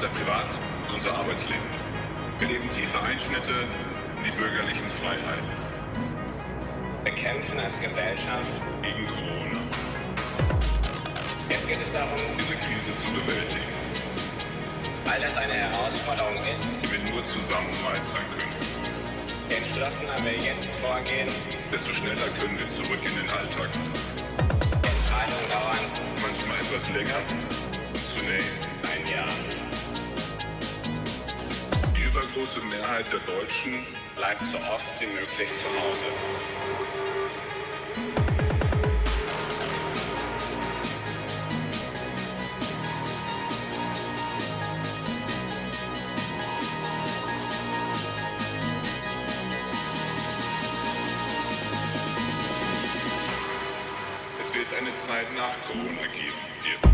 unser Privat- und unser Arbeitsleben. Wir leben tiefe Einschnitte in die bürgerlichen Freiheiten. Wir kämpfen als Gesellschaft gegen Corona. Jetzt geht es darum, diese Krise zu bewältigen. Weil das eine Herausforderung ist, die wir nur zusammen meistern können. Je entschlossener wir jetzt vorgehen, desto schneller können wir zurück in den Alltag. Entscheidungen dauern manchmal etwas länger, zunächst ein Jahr. Die übergroße Mehrheit der Deutschen bleibt so oft wie möglich zu Hause. Es wird eine Zeit nach Corona geben.